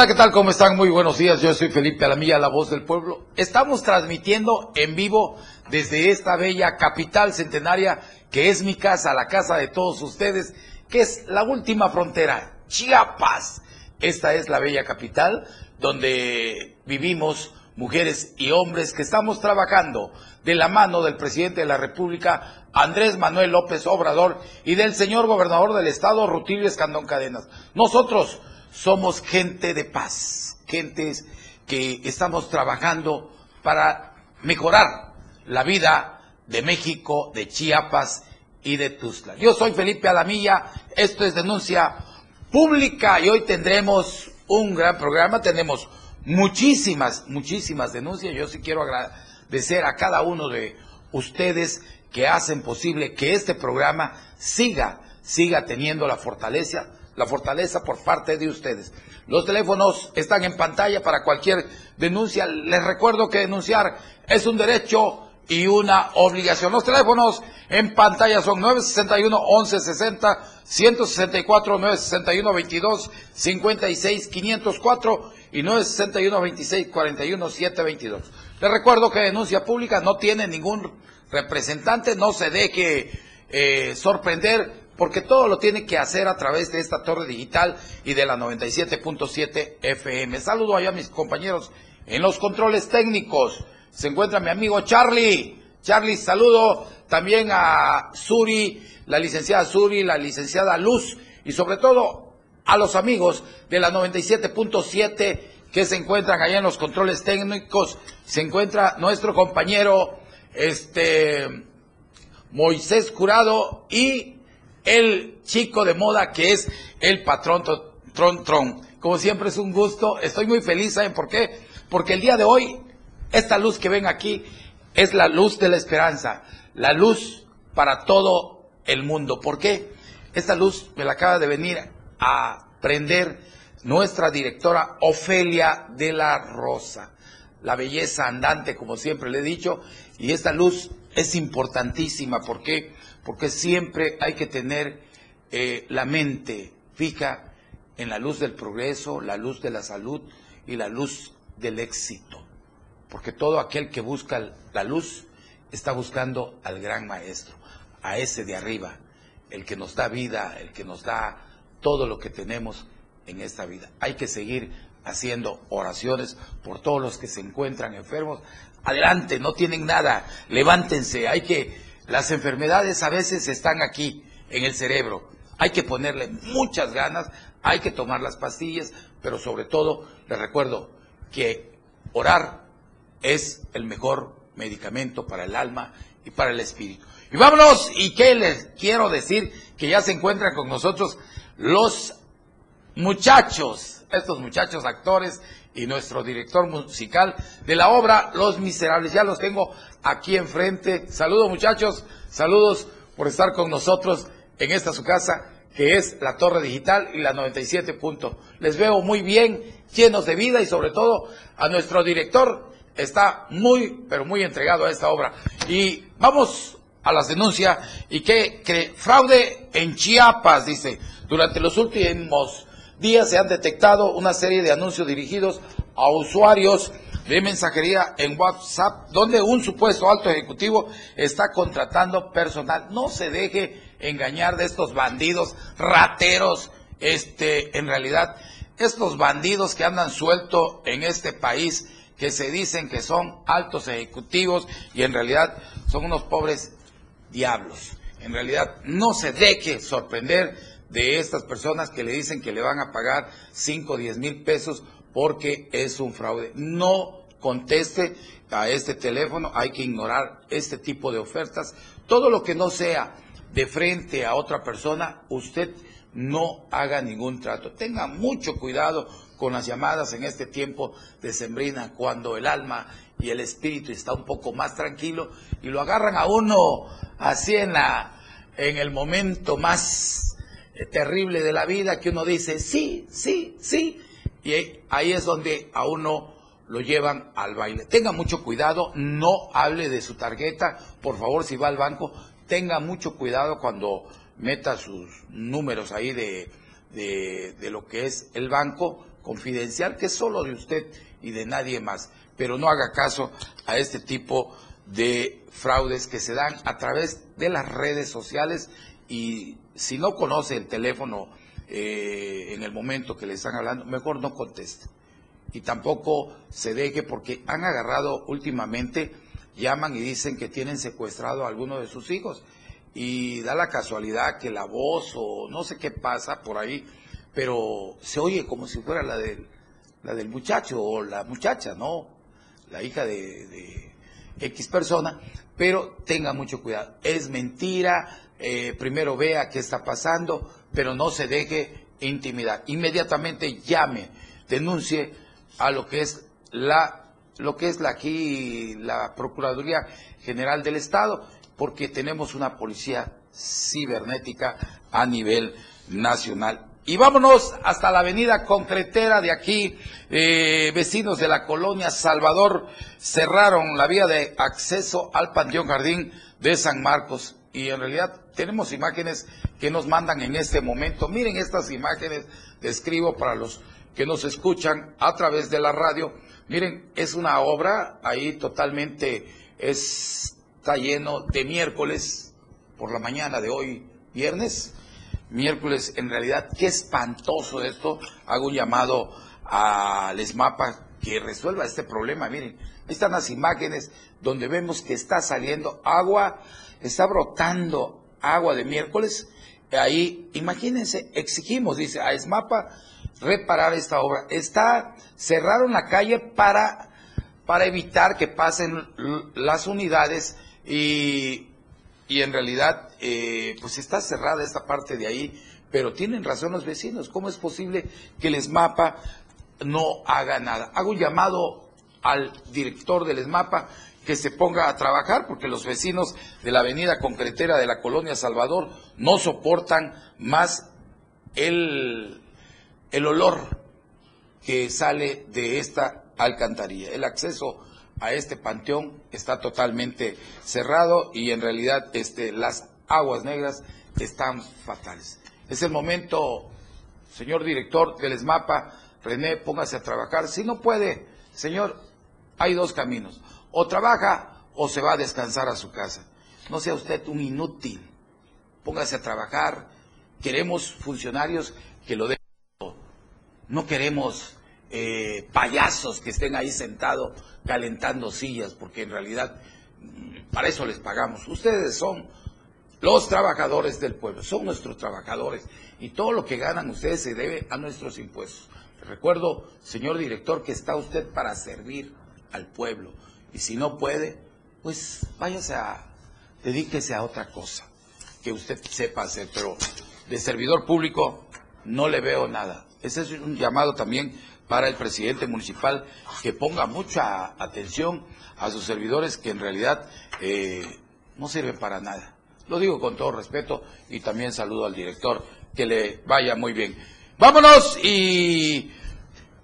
Hola, ¿qué tal? ¿Cómo están? Muy buenos días. Yo soy Felipe Alamilla, la voz del pueblo. Estamos transmitiendo en vivo desde esta bella capital centenaria que es mi casa, la casa de todos ustedes, que es la última frontera, Chiapas. Esta es la bella capital donde vivimos mujeres y hombres que estamos trabajando de la mano del presidente de la República, Andrés Manuel López Obrador, y del señor gobernador del estado, Rutilio Escandón Cadenas. Nosotros somos gente de paz, gentes que estamos trabajando para mejorar la vida de México, de Chiapas y de Tuzla. Yo soy Felipe Alamilla, esto es Denuncia Pública y hoy tendremos un gran programa, tenemos muchísimas, muchísimas denuncias. Yo sí quiero agradecer a cada uno de ustedes que hacen posible que este programa siga, siga teniendo la fortaleza, la fortaleza por parte de ustedes. Los teléfonos están en pantalla para cualquier denuncia. Les recuerdo que denunciar es un derecho y una obligación. Los teléfonos en pantalla son 961-1160, 164-961-22, 56-504 y 961-26-41-722. Les recuerdo que denuncia pública no tiene ningún representante, no se deje eh, sorprender porque todo lo tiene que hacer a través de esta torre digital y de la 97.7 FM. Saludo allá a mis compañeros en los controles técnicos. Se encuentra mi amigo Charlie. Charlie, saludo también a Suri, la licenciada Suri, la licenciada Luz y sobre todo a los amigos de la 97.7 que se encuentran allá en los controles técnicos. Se encuentra nuestro compañero este Moisés Curado y el chico de moda que es el patrón Tron Tron. Como siempre es un gusto, estoy muy feliz, ¿saben por qué? Porque el día de hoy, esta luz que ven aquí es la luz de la esperanza, la luz para todo el mundo. ¿Por qué? Esta luz me la acaba de venir a prender nuestra directora Ofelia de la Rosa, la belleza andante, como siempre le he dicho, y esta luz es importantísima. ¿Por qué? Porque siempre hay que tener eh, la mente fija en la luz del progreso, la luz de la salud y la luz del éxito. Porque todo aquel que busca la luz está buscando al gran maestro, a ese de arriba, el que nos da vida, el que nos da todo lo que tenemos en esta vida. Hay que seguir haciendo oraciones por todos los que se encuentran enfermos. Adelante, no tienen nada, levántense, hay que las enfermedades a veces están aquí, en el cerebro. Hay que ponerle muchas ganas, hay que tomar las pastillas, pero sobre todo les recuerdo que orar es el mejor medicamento para el alma y para el espíritu. Y vámonos, y qué les quiero decir, que ya se encuentran con nosotros los muchachos, estos muchachos actores y nuestro director musical de la obra Los Miserables. Ya los tengo aquí enfrente. Saludos muchachos, saludos por estar con nosotros en esta su casa que es la Torre Digital y la 97 punto. Les veo muy bien, llenos de vida y sobre todo a nuestro director está muy, pero muy entregado a esta obra. Y vamos a las denuncias y que, que fraude en Chiapas, dice, durante los últimos días se han detectado una serie de anuncios dirigidos a usuarios de mensajería en WhatsApp, donde un supuesto alto ejecutivo está contratando personal. No se deje engañar de estos bandidos rateros, este, en realidad, estos bandidos que andan sueltos en este país, que se dicen que son altos ejecutivos y en realidad son unos pobres diablos. En realidad, no se deje sorprender de estas personas que le dicen que le van a pagar 5 o 10 mil pesos porque es un fraude. No conteste a este teléfono, hay que ignorar este tipo de ofertas. Todo lo que no sea de frente a otra persona, usted no haga ningún trato. Tenga mucho cuidado con las llamadas en este tiempo de sembrina, cuando el alma y el espíritu está un poco más tranquilo y lo agarran a uno así en, la, en el momento más terrible de la vida que uno dice, sí, sí, sí, y ahí es donde a uno lo llevan al baile. Tenga mucho cuidado, no hable de su tarjeta, por favor, si va al banco, tenga mucho cuidado cuando meta sus números ahí de, de, lo que es el banco, confidencial que es solo de usted y de nadie más. Pero no haga caso a este tipo de fraudes que se dan a través de las redes sociales y si no conoce el teléfono eh, en el momento que le están hablando, mejor no conteste. Y tampoco se deje porque han agarrado últimamente, llaman y dicen que tienen secuestrado a alguno de sus hijos. Y da la casualidad que la voz o no sé qué pasa por ahí, pero se oye como si fuera la del, la del muchacho o la muchacha, ¿no? La hija de, X persona, pero tenga mucho cuidado. Es mentira, eh, primero vea qué está pasando, pero no se deje intimidar. Inmediatamente llame, denuncie a lo que es la lo que es la aquí la Procuraduría General del Estado, porque tenemos una policía cibernética a nivel nacional. Y vámonos hasta la avenida concretera de aquí. Eh, vecinos de la colonia Salvador cerraron la vía de acceso al Panteón Jardín de San Marcos. Y en realidad tenemos imágenes que nos mandan en este momento. Miren estas imágenes, describo para los que nos escuchan a través de la radio. Miren, es una obra ahí totalmente, está lleno de miércoles por la mañana de hoy, viernes. Miércoles, en realidad, qué espantoso esto. Hago un llamado al ESMAPA que resuelva este problema. Miren, ahí están las imágenes donde vemos que está saliendo agua, está brotando agua de miércoles. Ahí, imagínense, exigimos, dice a ESMAPA, reparar esta obra. Está, cerraron la calle para, para evitar que pasen las unidades y, y en realidad, eh, pues está cerrada esta parte de ahí, pero tienen razón los vecinos. ¿Cómo es posible que el ESMAPA no haga nada? Hago un llamado al director del ESMAPA que se ponga a trabajar porque los vecinos de la avenida concretera de la colonia Salvador no soportan más el, el olor que sale de esta alcantarilla. El acceso a este panteón está totalmente cerrado y en realidad este, las aguas negras están fatales. Es el momento, señor director del ESMAPA, René, póngase a trabajar. Si no puede, señor, hay dos caminos. O trabaja o se va a descansar a su casa. No sea usted un inútil. Póngase a trabajar. Queremos funcionarios que lo den. No queremos eh, payasos que estén ahí sentados calentando sillas, porque en realidad mm, para eso les pagamos. Ustedes son los trabajadores del pueblo, son nuestros trabajadores y todo lo que ganan ustedes se debe a nuestros impuestos. Recuerdo, señor director, que está usted para servir al pueblo. Y si no puede, pues váyase a, dedíquese a otra cosa que usted sepa hacer, pero de servidor público no le veo nada. Ese es un llamado también para el presidente municipal que ponga mucha atención a sus servidores que en realidad eh, no sirven para nada. Lo digo con todo respeto y también saludo al director, que le vaya muy bien. Vámonos y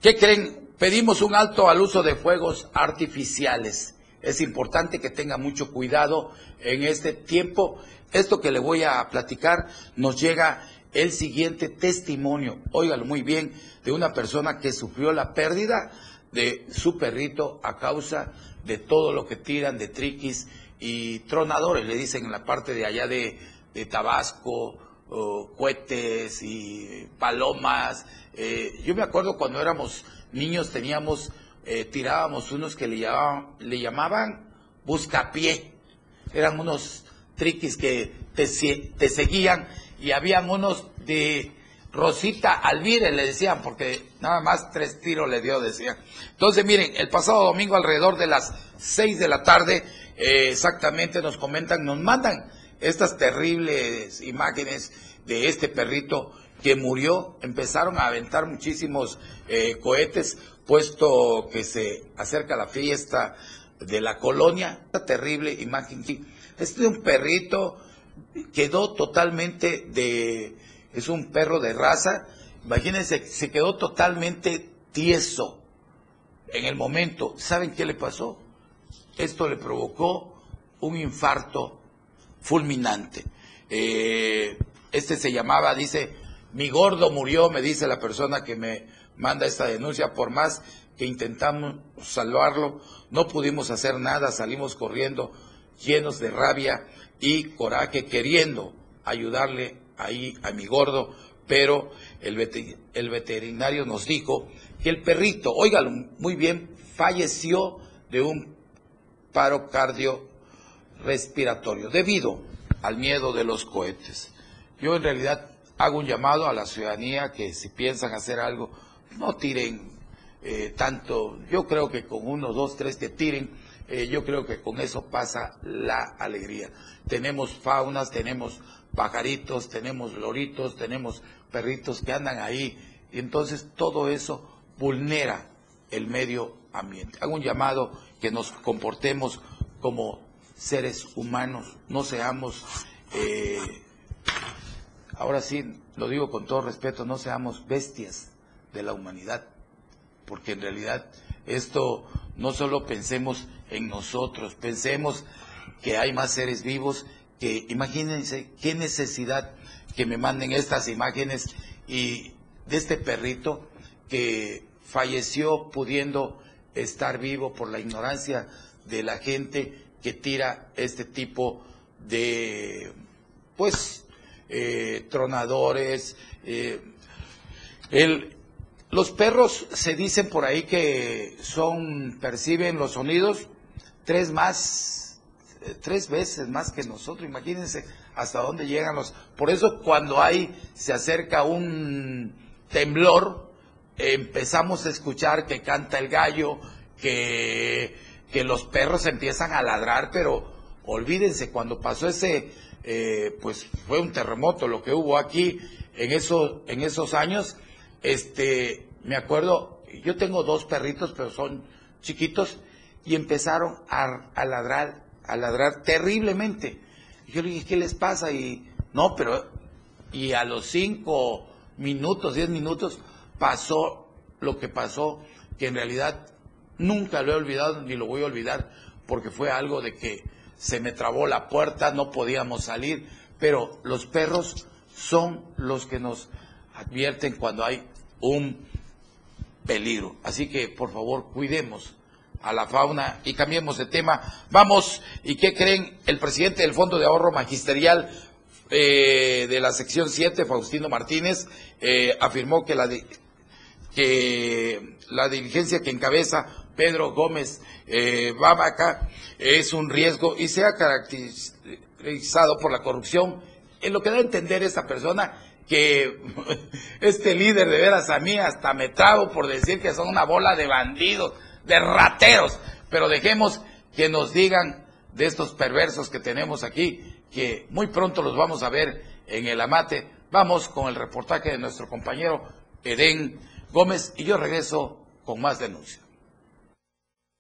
¿qué creen? Pedimos un alto al uso de fuegos artificiales. Es importante que tenga mucho cuidado en este tiempo. Esto que le voy a platicar nos llega el siguiente testimonio, óigalo muy bien, de una persona que sufrió la pérdida de su perrito a causa de todo lo que tiran de triquis y tronadores, le dicen en la parte de allá de, Tabasco, cohetes y palomas. Eh, yo me acuerdo cuando éramos niños teníamos, eh, tirábamos unos que le llamaban, le llamaban buscapié. Eran unos triquis que te seguían y habían unos de Rosita Alvire, le decían, porque nada más tres tiros le dio, decían. Entonces, miren, el pasado domingo alrededor de las seis de la tarde, eh, exactamente nos comentan, nos mandan estas terribles imágenes de este perrito que murió, empezaron a aventar muchísimos eh, cohetes, puesto que se acerca la fiesta de la colonia. Esta terrible imagen. Este es un perrito, quedó totalmente de, es un perro de raza, imagínense, se quedó totalmente tieso en el momento. ¿Saben qué le pasó? Esto le provocó un infarto fulminante. Eh, este se llamaba, dice, mi gordo murió, me dice la persona que me manda esta denuncia, por más que intentamos salvarlo, no pudimos hacer nada, salimos corriendo llenos de rabia y coraje, queriendo ayudarle ahí a mi gordo, pero el, veterinario nos dijo que el perrito, óigalo muy bien, falleció de un paro cardiorrespiratorio debido al miedo de los cohetes. Yo en realidad hago un llamado a la ciudadanía que si piensan hacer algo, no tiren eh, tanto, yo creo que con uno, dos, tres que tiren, eh, yo creo que con eso pasa la alegría. Tenemos faunas, tenemos pajaritos, tenemos loritos, tenemos perritos que andan ahí, y entonces todo eso vulnera el medio ambiente. Hago un llamado que nos comportemos como seres humanos, no seamos, eh, ahora sí, lo digo con todo respeto, no seamos bestias de la humanidad porque en realidad esto no solo pensemos en nosotros, pensemos que hay más seres vivos que imagínense qué necesidad que me manden estas imágenes y de este perrito que falleció pudiendo estar vivo por la ignorancia de la gente que tira este tipo de pues eh, tronadores eh, los perros se dicen por ahí que son, perciben los sonidos tres más, eh, tres veces más que nosotros. Imagínense hasta dónde llegan los. Por eso cuando hay, se acerca un temblor, empezamos a escuchar que canta el gallo, que, que los perros empiezan a ladrar, pero olvídense, cuando pasó ese, eh, pues fue un terremoto lo que hubo aquí en esos, en esos años este, me acuerdo, yo tengo dos perritos, pero son chiquitos, y empezaron a, ladrar, a ladrar terriblemente. yo le dije, ¿qué les pasa? Y no, pero, y a los cinco minutos, diez minutos, pasó lo que pasó, que en realidad nunca lo he olvidado ni lo voy a olvidar, porque fue algo de que se me trabó la puerta, no podíamos salir, pero los perros son los que nos advierten cuando hay un peligro. Así que, por favor, cuidemos a la fauna y cambiemos de tema. Vamos, ¿y qué creen? El presidente del Fondo de Ahorro Magisterial eh, de la sección 7, Faustino Martínez, eh, afirmó que la, que la diligencia que encabeza Pedro Gómez eh, es un riesgo y se ha caracterizado por la corrupción. En lo que da a entender esta persona que este líder de veras a mí hasta me trago por decir que son una bola de bandidos, de rateros, pero dejemos que nos digan de estos perversos que tenemos aquí, que muy pronto los vamos a ver en el amate. Vamos con el reportaje de nuestro compañero Edén Gómez y yo regreso con más denuncias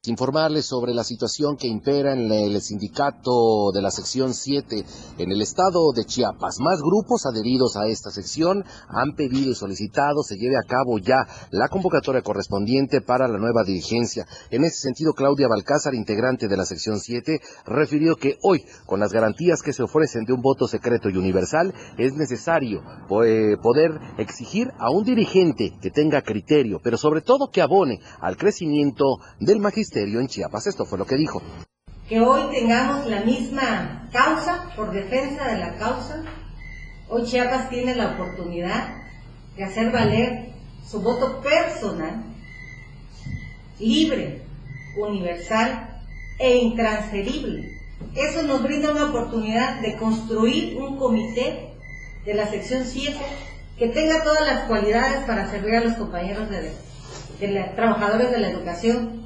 informarles sobre la situación que impera en el sindicato de la sección 7 en el estado de Chiapas. Más grupos adheridos a esta sección han pedido y solicitado se lleve a cabo ya la convocatoria correspondiente para la nueva dirigencia. En ese sentido, Claudia Balcázar, integrante de la sección 7, refirió que hoy, con las garantías que se ofrecen de un voto secreto y universal, es necesario eh, poder exigir a un dirigente que tenga criterio, pero sobre todo que abone al crecimiento del en Chiapas. Esto fue lo que dijo. Que hoy tengamos la misma causa, por defensa de la causa. Hoy Chiapas tiene la oportunidad de hacer valer su voto personal, libre, universal e intransferible. Eso nos brinda una oportunidad de construir un comité de la sección 7 que tenga todas las cualidades para servir a los compañeros de, de trabajadores de la educación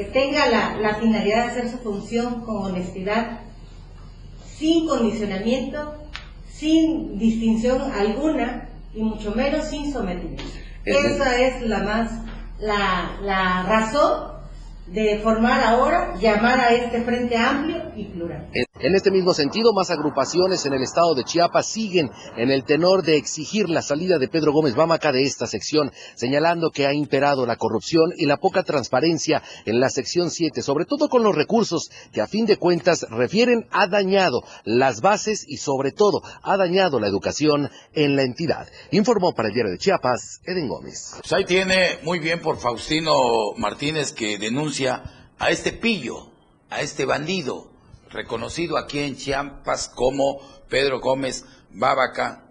que tenga la, finalidad de hacer su función con honestidad, sin condicionamiento, sin distinción alguna y mucho menos sin sometimiento. Esa es la más la, razón de formar ahora, llamar a este Frente Amplio y Plural. En este mismo sentido, más agrupaciones en el estado de Chiapas siguen en el tenor de exigir la salida de Pedro Gómez Bámaca de esta sección, señalando que ha imperado la corrupción y la poca transparencia en la sección 7, sobre todo con los recursos que a fin de cuentas refieren ha dañado las bases y sobre todo ha dañado la educación en la entidad. Informó para el diario de Chiapas, Eden Gómez. Pues ahí tiene muy bien por Faustino Martínez que denuncia a este pillo, a este bandido, reconocido aquí en Chiapas como Pedro Gómez Bábaca,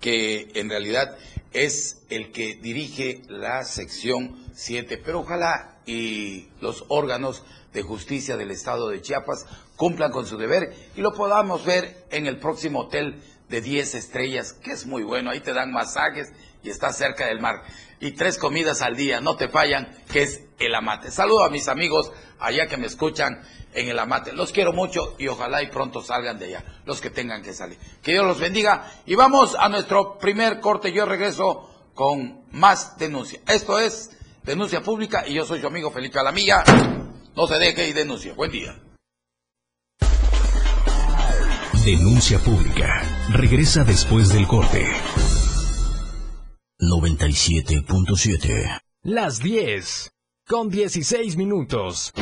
que en realidad es el que dirige la sección 7. Pero ojalá y los órganos de justicia del estado de Chiapas cumplan con su deber y lo podamos ver en el próximo hotel de 10 estrellas, que es muy bueno. Ahí te dan masajes y está cerca del mar. Y tres comidas al día, no te fallan, que es el amate. Saludo a mis amigos allá que me escuchan en el amate. Los quiero mucho y ojalá y pronto salgan de allá, los que tengan que salir. Que Dios los bendiga. Y vamos a nuestro primer corte. Yo regreso con más denuncia. Esto es denuncia pública y yo soy su amigo Felipe Alamilla. No se deje y denuncie. Buen día. Denuncia pública. Regresa después del corte. 97.7. Las 10. Con 16 minutos.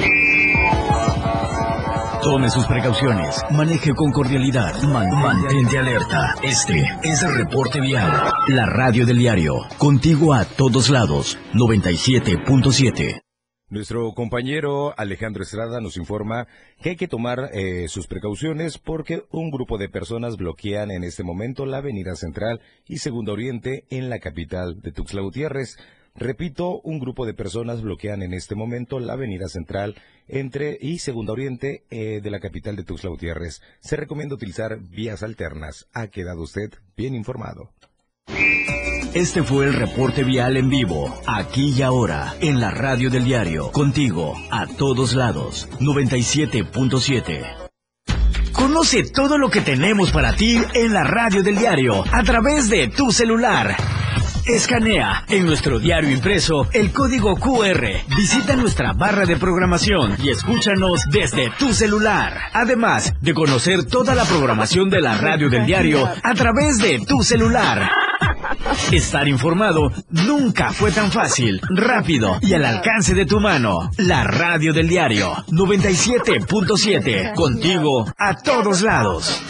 Tome sus precauciones. Maneje con cordialidad. mantente alerta. Este es el reporte vial. La radio del diario. Contigo a todos lados. 97.7. Nuestro compañero Alejandro Estrada nos informa que hay que tomar eh, sus precauciones porque un grupo de personas bloquean en este momento la avenida central y Segunda Oriente en la capital de Tuxtla Gutiérrez. Repito, un grupo de personas bloquean en este momento la avenida central entre y Segunda Oriente eh, de la capital de Tuxtla Gutiérrez. Se recomienda utilizar vías alternas. ¿Ha quedado usted bien informado? Este fue el reporte vial en vivo, aquí y ahora, en la radio del diario, contigo, a todos lados, 97.7. Conoce todo lo que tenemos para ti en la radio del diario, a través de tu celular. Escanea en nuestro diario impreso el código QR. Visita nuestra barra de programación y escúchanos desde tu celular. Además de conocer toda la programación de la radio del diario a través de tu celular. Estar informado nunca fue tan fácil, rápido y al alcance de tu mano. La radio del diario 97.7, contigo a todos lados.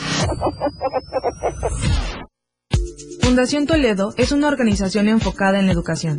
Fundación Toledo es una organización enfocada en la educación.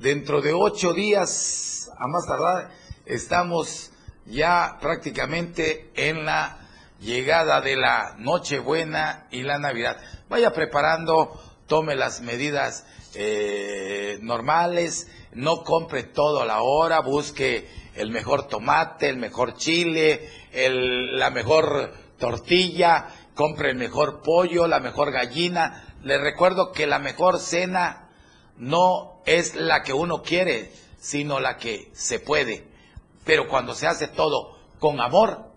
dentro de ocho días, a más tardar, estamos ya prácticamente en la llegada de la Nochebuena y la Navidad. Vaya preparando, tome las medidas eh, normales, no compre todo a la hora, busque el mejor tomate, el mejor chile, la mejor tortilla, compre el mejor pollo, la mejor gallina. Le recuerdo que la mejor cena no es la que uno quiere, sino la que se puede. Pero cuando se hace todo con amor,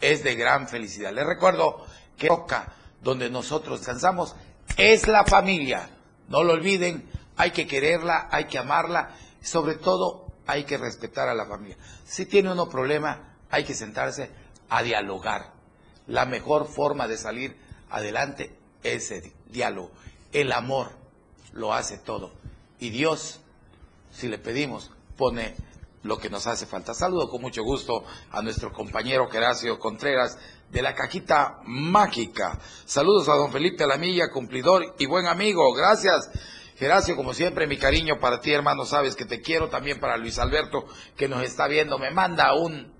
es de gran felicidad. Les recuerdo que Roca, donde nosotros descansamos, es la familia. No lo olviden, hay que quererla, hay que amarla, sobre todo hay que respetar a la familia. Si tiene uno problema, hay que sentarse a dialogar. La mejor forma de salir adelante es el diálogo. El amor lo hace todo. Y Dios, si le pedimos, pone lo que nos hace falta. Saludo con mucho gusto a nuestro compañero Geracio Contreras de la cajita mágica. Saludos a don Felipe Alamilla, cumplidor y buen amigo. Gracias. Geracio, como siempre, mi cariño para ti, hermano, sabes que te quiero también para Luis Alberto, que nos está viendo, me manda un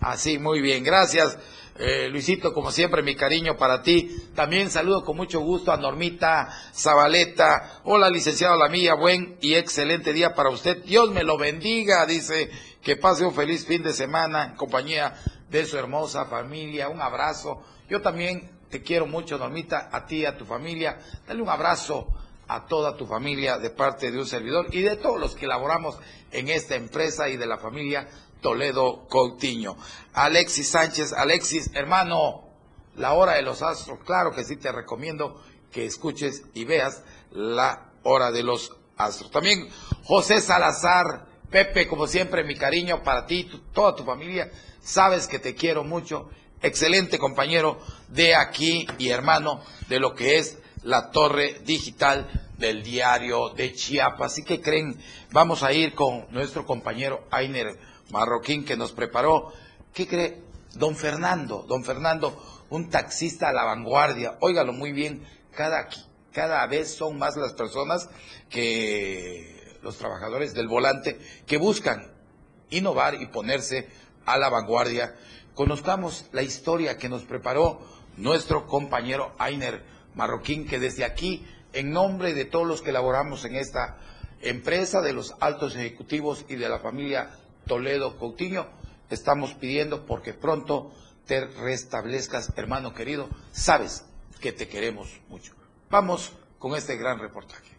así, muy bien, gracias. Eh, Luisito, como siempre, mi cariño para ti. También saludo con mucho gusto a Normita Zabaleta. Hola, licenciado La Mía, buen y excelente día para usted. Dios me lo bendiga, dice. Que pase un feliz fin de semana en compañía de su hermosa familia. Un abrazo. Yo también te quiero mucho, Normita, a ti, a tu familia. Dale un abrazo a toda tu familia de parte de un servidor y de todos los que laboramos en esta empresa y de la familia Toledo Coutinho. Alexis Sánchez, Alexis, hermano, la hora de los astros, claro que sí te recomiendo que escuches y veas la hora de los astros. También José Salazar, Pepe, como siempre, mi cariño para ti, toda tu familia, sabes que te quiero mucho, excelente compañero de aquí y hermano de lo que es la torre digital del diario de Chiapas. Así que creen, vamos a ir con nuestro compañero Ainer Marroquín que nos preparó. ¿Qué cree? Don Fernando, don Fernando, un taxista a la vanguardia. Óigalo muy bien, cada, cada vez son más las personas que los trabajadores del volante que buscan innovar y ponerse a la vanguardia. Conozcamos la historia que nos preparó nuestro compañero Ainer Marroquín, que desde aquí, en nombre de todos los que laboramos en esta empresa, de los altos ejecutivos y de la familia Toledo Coutinho, estamos pidiendo porque pronto te restablezcas, hermano querido. Sabes que te queremos mucho. Vamos con este gran reportaje.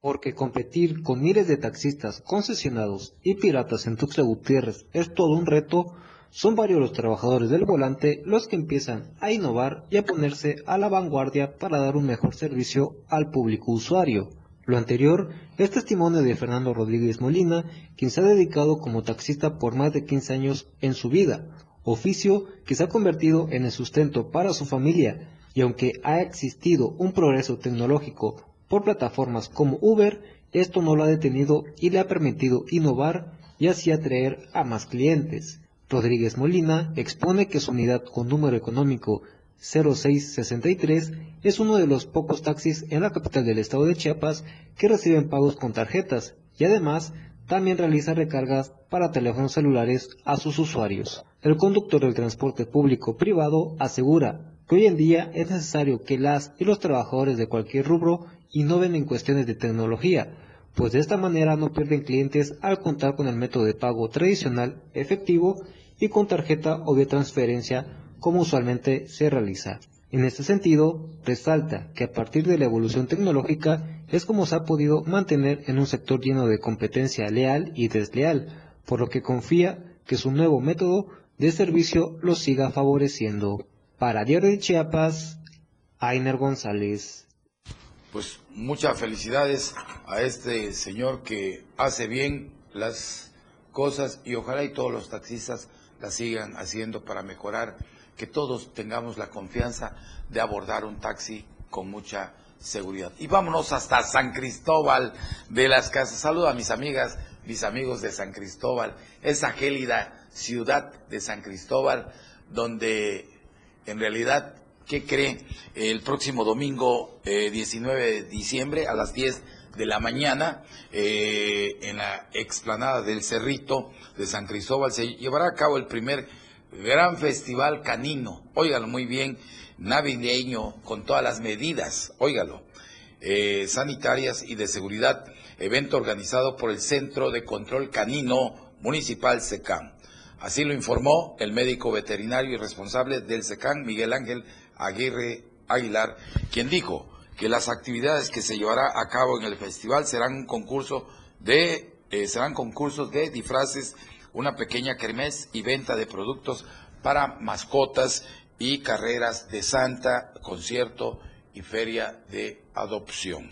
Porque competir con miles de taxistas concesionados y piratas en Tuxtla Gutiérrez es todo un reto, son varios los trabajadores del volante los que empiezan a innovar y a ponerse a la vanguardia para dar un mejor servicio al público usuario. Lo anterior es testimonio de Fernando Rodríguez Molina, quien se ha dedicado como taxista por más de 15 años en su vida, oficio que se ha convertido en el sustento para su familia, y aunque ha existido un progreso tecnológico por plataformas como Uber, esto no lo ha detenido y le ha permitido innovar y así atraer a más clientes. Rodríguez Molina expone que su unidad con número económico 0663 es uno de los pocos taxis en la capital del estado de Chiapas que reciben pagos con tarjetas y además también realiza recargas para teléfonos celulares a sus usuarios. El conductor del transporte público privado asegura que hoy en día es necesario que las y los trabajadores de cualquier rubro innoven en cuestiones de tecnología, pues de esta manera no pierden clientes al contar con el método de pago tradicional, efectivo y con tarjeta o de transferencia como usualmente se realiza. En este sentido, resalta que a partir de la evolución tecnológica es como se ha podido mantener en un sector lleno de competencia leal y desleal, por lo que confía que su nuevo método de servicio lo siga favoreciendo. Para Diario de Chiapas, Ainer González. Pues muchas felicidades a este señor que hace bien las cosas y ojalá y todos los taxistas la sigan haciendo para mejorar, que todos tengamos la confianza de abordar un taxi con mucha seguridad. Y vámonos hasta San Cristóbal de las Casas. Saludo a mis amigas, mis amigos de San Cristóbal, esa gélida ciudad de San Cristóbal, donde en realidad, ¿qué cree? El próximo domingo 19 eh, de diciembre a las 10 de la mañana eh, en la explanada del Cerrito de San Cristóbal se llevará a cabo el primer gran festival canino, óigalo muy bien, navideño, con todas las medidas, óigalo, eh, sanitarias y de seguridad, evento organizado por el Centro de Control Canino Municipal SECAM. Así lo informó el médico veterinario y responsable del SECAM, Miguel Ángel Aguirre Aguilar, quien dijo que las actividades que se llevará a cabo en el festival serán un concurso de eh, serán concursos de disfraces, una pequeña kermés y venta de productos para mascotas y carreras de santa, concierto y feria de adopción.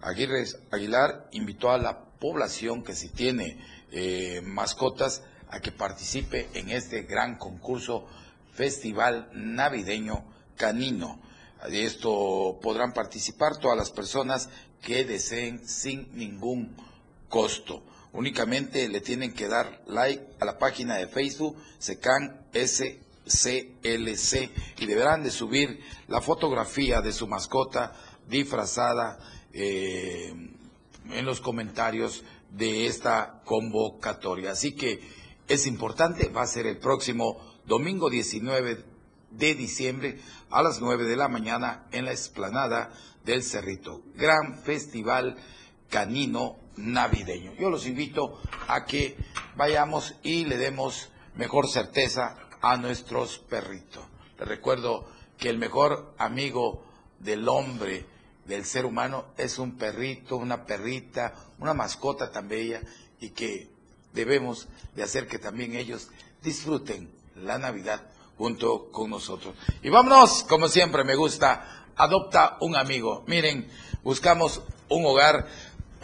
Aguirre Aguilar invitó a la población que si tiene eh, mascotas a que participe en este gran concurso Festival Navideño Canino. De esto podrán participar todas las personas que deseen sin ningún costo. Únicamente le tienen que dar like a la página de Facebook Secan SCLC y deberán de subir la fotografía de su mascota disfrazada eh, en los comentarios de esta convocatoria. Así que es importante, va a ser el próximo domingo 19 de diciembre a las 9 de la mañana en la explanada del Cerrito. Gran festival canino navideño. Yo los invito a que vayamos y le demos mejor certeza a nuestros perritos. Les recuerdo que el mejor amigo del hombre, del ser humano, es un perrito, una perrita, una mascota tan bella y que debemos de hacer que también ellos disfruten la Navidad junto con nosotros. Y vámonos, como siempre me gusta, adopta un amigo. Miren, buscamos un hogar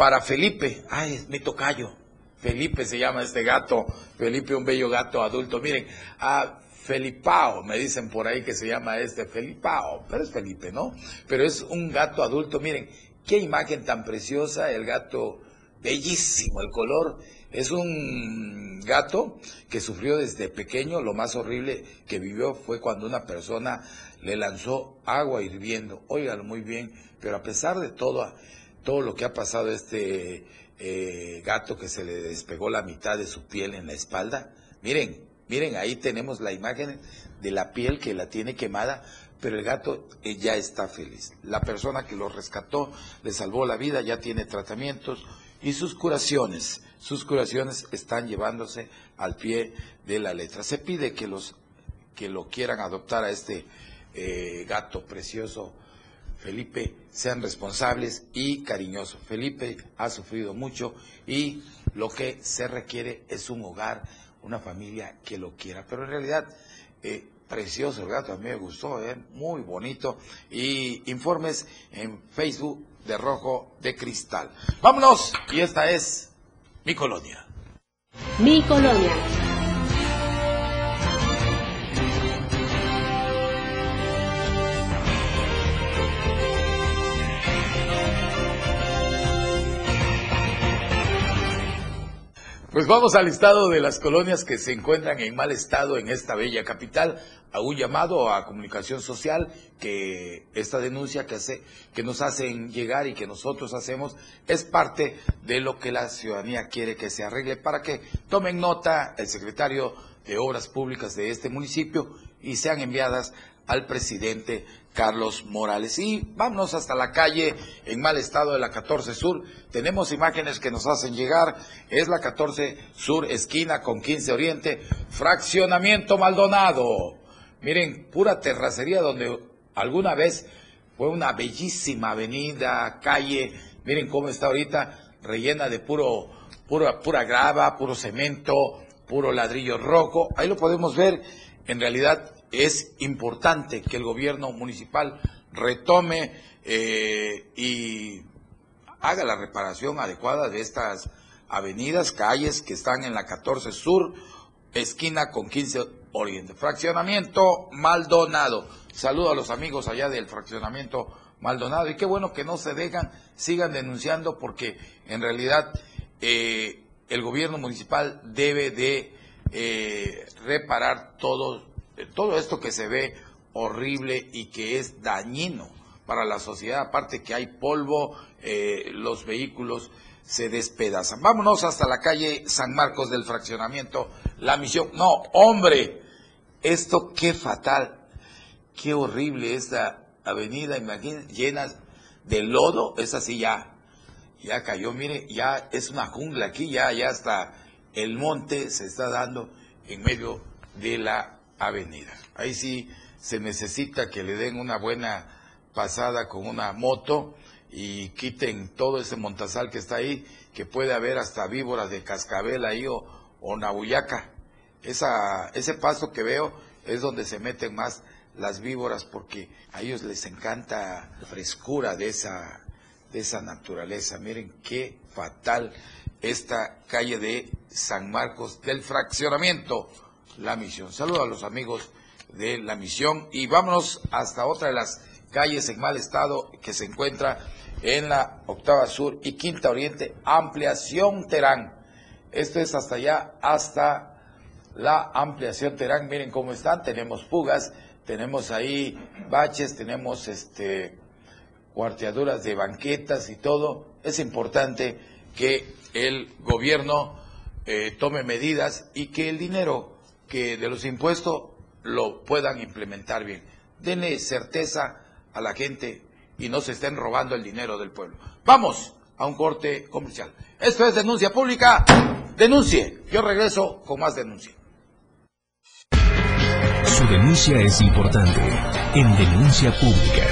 para Felipe. Ay, es mi tocayo. Felipe se llama este gato. Felipe, un bello gato adulto. Miren, a Felipao, me dicen por ahí que se llama este Felipao, pero es Felipe, ¿no? Pero es un gato adulto. Miren, qué imagen tan preciosa, el gato bellísimo, el color es un gato que sufrió desde pequeño. Lo más horrible que vivió fue cuando una persona le lanzó agua hirviendo. Óigalo muy bien, pero a pesar de todo, todo lo que ha pasado este eh, gato que se le despegó la mitad de su piel en la espalda, miren, miren, ahí tenemos la imagen de la piel que la tiene quemada, pero el gato eh, ya está feliz. La persona que lo rescató le salvó la vida, ya tiene tratamientos y sus curaciones sus curaciones están llevándose al pie de la letra. Se pide que los que lo quieran adoptar a este eh, gato precioso, Felipe, sean responsables y cariñosos. Felipe ha sufrido mucho y lo que se requiere es un hogar, una familia que lo quiera. Pero en realidad, eh, precioso el gato, a mí me gustó, eh, muy bonito. Y informes en Facebook de Rojo de Cristal. Vámonos, y esta es mi colonia. Mi colonia. Vamos al listado de las colonias que se encuentran en mal estado en esta bella capital, a un llamado a comunicación social que esta denuncia que, que nos hacen llegar y que nosotros hacemos es parte de lo que la ciudadanía quiere que se arregle para que tomen nota el secretario de Obras Públicas de este municipio y sean enviadas al presidente Carlos Morales. Y vámonos hasta la calle en mal estado de la 14 Sur. Tenemos imágenes que nos hacen llegar. Es la 14 Sur, esquina con 15 Oriente, fraccionamiento Maldonado. Miren, pura terracería donde alguna vez fue una bellísima avenida, calle. Miren cómo está ahorita, rellena de puro, pura, pura grava, puro cemento, puro ladrillo rojo. Ahí lo podemos ver. En realidad es importante que el gobierno municipal retome eh, y haga la reparación adecuada de estas avenidas, calles que están en la 14 Sur, esquina con 15 Oriente. Fraccionamiento Maldonado. Saludo a los amigos allá del fraccionamiento Maldonado y qué bueno que no se dejan, sigan denunciando porque en realidad eh, el gobierno municipal debe de eh, reparar todo todo esto que se ve horrible y que es dañino para la sociedad, aparte que hay polvo, eh, los vehículos se despedazan. Vámonos hasta la calle San Marcos del fraccionamiento, la misión. No, hombre, esto qué fatal, qué horrible esta avenida, imagínense, llena de lodo, es así ya, ya cayó, mire, ya es una jungla aquí, ya, ya hasta el monte se está dando en medio de la avenida. Ahí sí se necesita que le den una buena pasada con una moto y quiten todo ese montazal que está ahí, que puede haber hasta víboras de cascabel ahí o, o nabuyaca. Esa, ese paso que veo es donde se meten más las víboras porque a ellos les encanta la frescura de esa, de esa naturaleza. Miren qué fatal esta calle de San Marcos del fraccionamiento La Misión. Saludos a los amigos de La Misión y vámonos hasta otra de las calles en mal estado que se encuentra en la octava sur y quinta oriente, ampliación Terán. Esto es hasta allá, hasta la ampliación Terán. Miren cómo están, tenemos fugas, tenemos ahí baches, tenemos este cuarteaduras de banquetas y todo. Es importante que el gobierno eh, tome medidas y que el dinero que de los impuestos lo puedan implementar bien. Denle certeza a la gente y no se estén robando el dinero del pueblo. Vamos a un corte comercial. Esto es denuncia pública. Denuncie. Yo regreso con más denuncia. Su denuncia es importante en denuncia pública.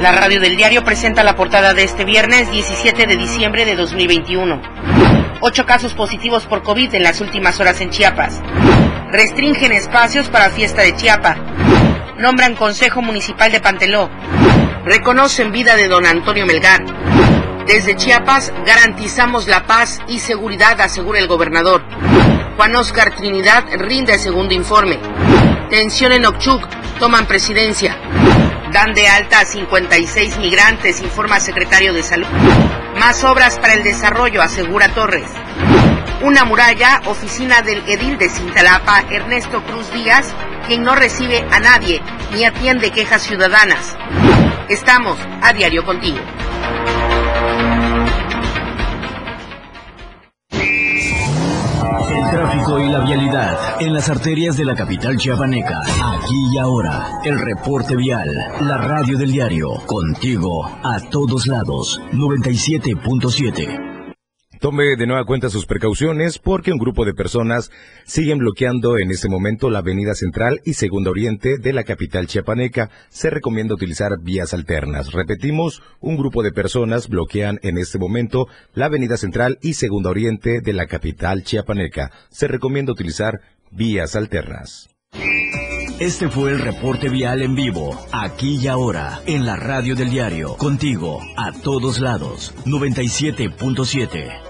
La radio del diario presenta la portada de este viernes 17 de diciembre de 2021. Ocho casos positivos por COVID en las últimas horas en Chiapas. Restringen espacios para fiesta de Chiapa. Nombran Consejo Municipal de Panteló. Reconocen vida de don Antonio Melgar. Desde Chiapas garantizamos la paz y seguridad, asegura el gobernador. Juan Oscar Trinidad rinde el segundo informe. Tensión en Ochuc, toman presidencia. Dan de alta a 56 migrantes, informa secretario de Salud. Más obras para el desarrollo, asegura Torres. Una muralla, oficina del edil de Cintalapa, Ernesto Cruz Díaz, quien no recibe a nadie ni atiende quejas ciudadanas. Estamos a diario contigo. Y la vialidad en las arterias de la capital chiapaneca. Aquí y ahora, el reporte vial, la radio del diario, contigo a todos lados, 97.7. Tome de nueva cuenta sus precauciones porque un grupo de personas siguen bloqueando en este momento la avenida central y segunda oriente de la capital chiapaneca. Se recomienda utilizar vías alternas. Repetimos, un grupo de personas bloquean en este momento la avenida central y segunda oriente de la capital chiapaneca. Se recomienda utilizar vías alternas. Este fue el reporte vial en vivo, aquí y ahora, en la radio del diario, contigo, a todos lados, 97.7.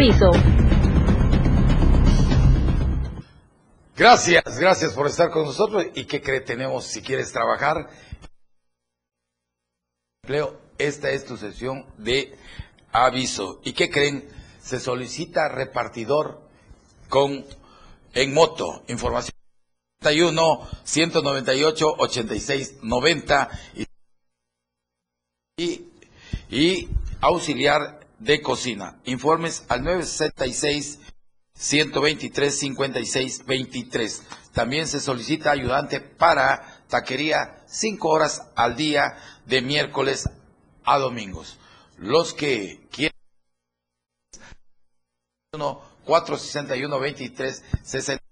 Aviso. Gracias, gracias por estar con nosotros. ¿Y qué cree? Tenemos, si quieres trabajar, empleo, esta es tu sesión de aviso. ¿Y qué creen? Se solicita repartidor con en moto. Información 91 198 86 90 y, y auxiliar de cocina. Informes al 966 123 56 23. También se solicita ayudante para taquería 5 horas al día de miércoles a domingos. Los que quieren 461 23 60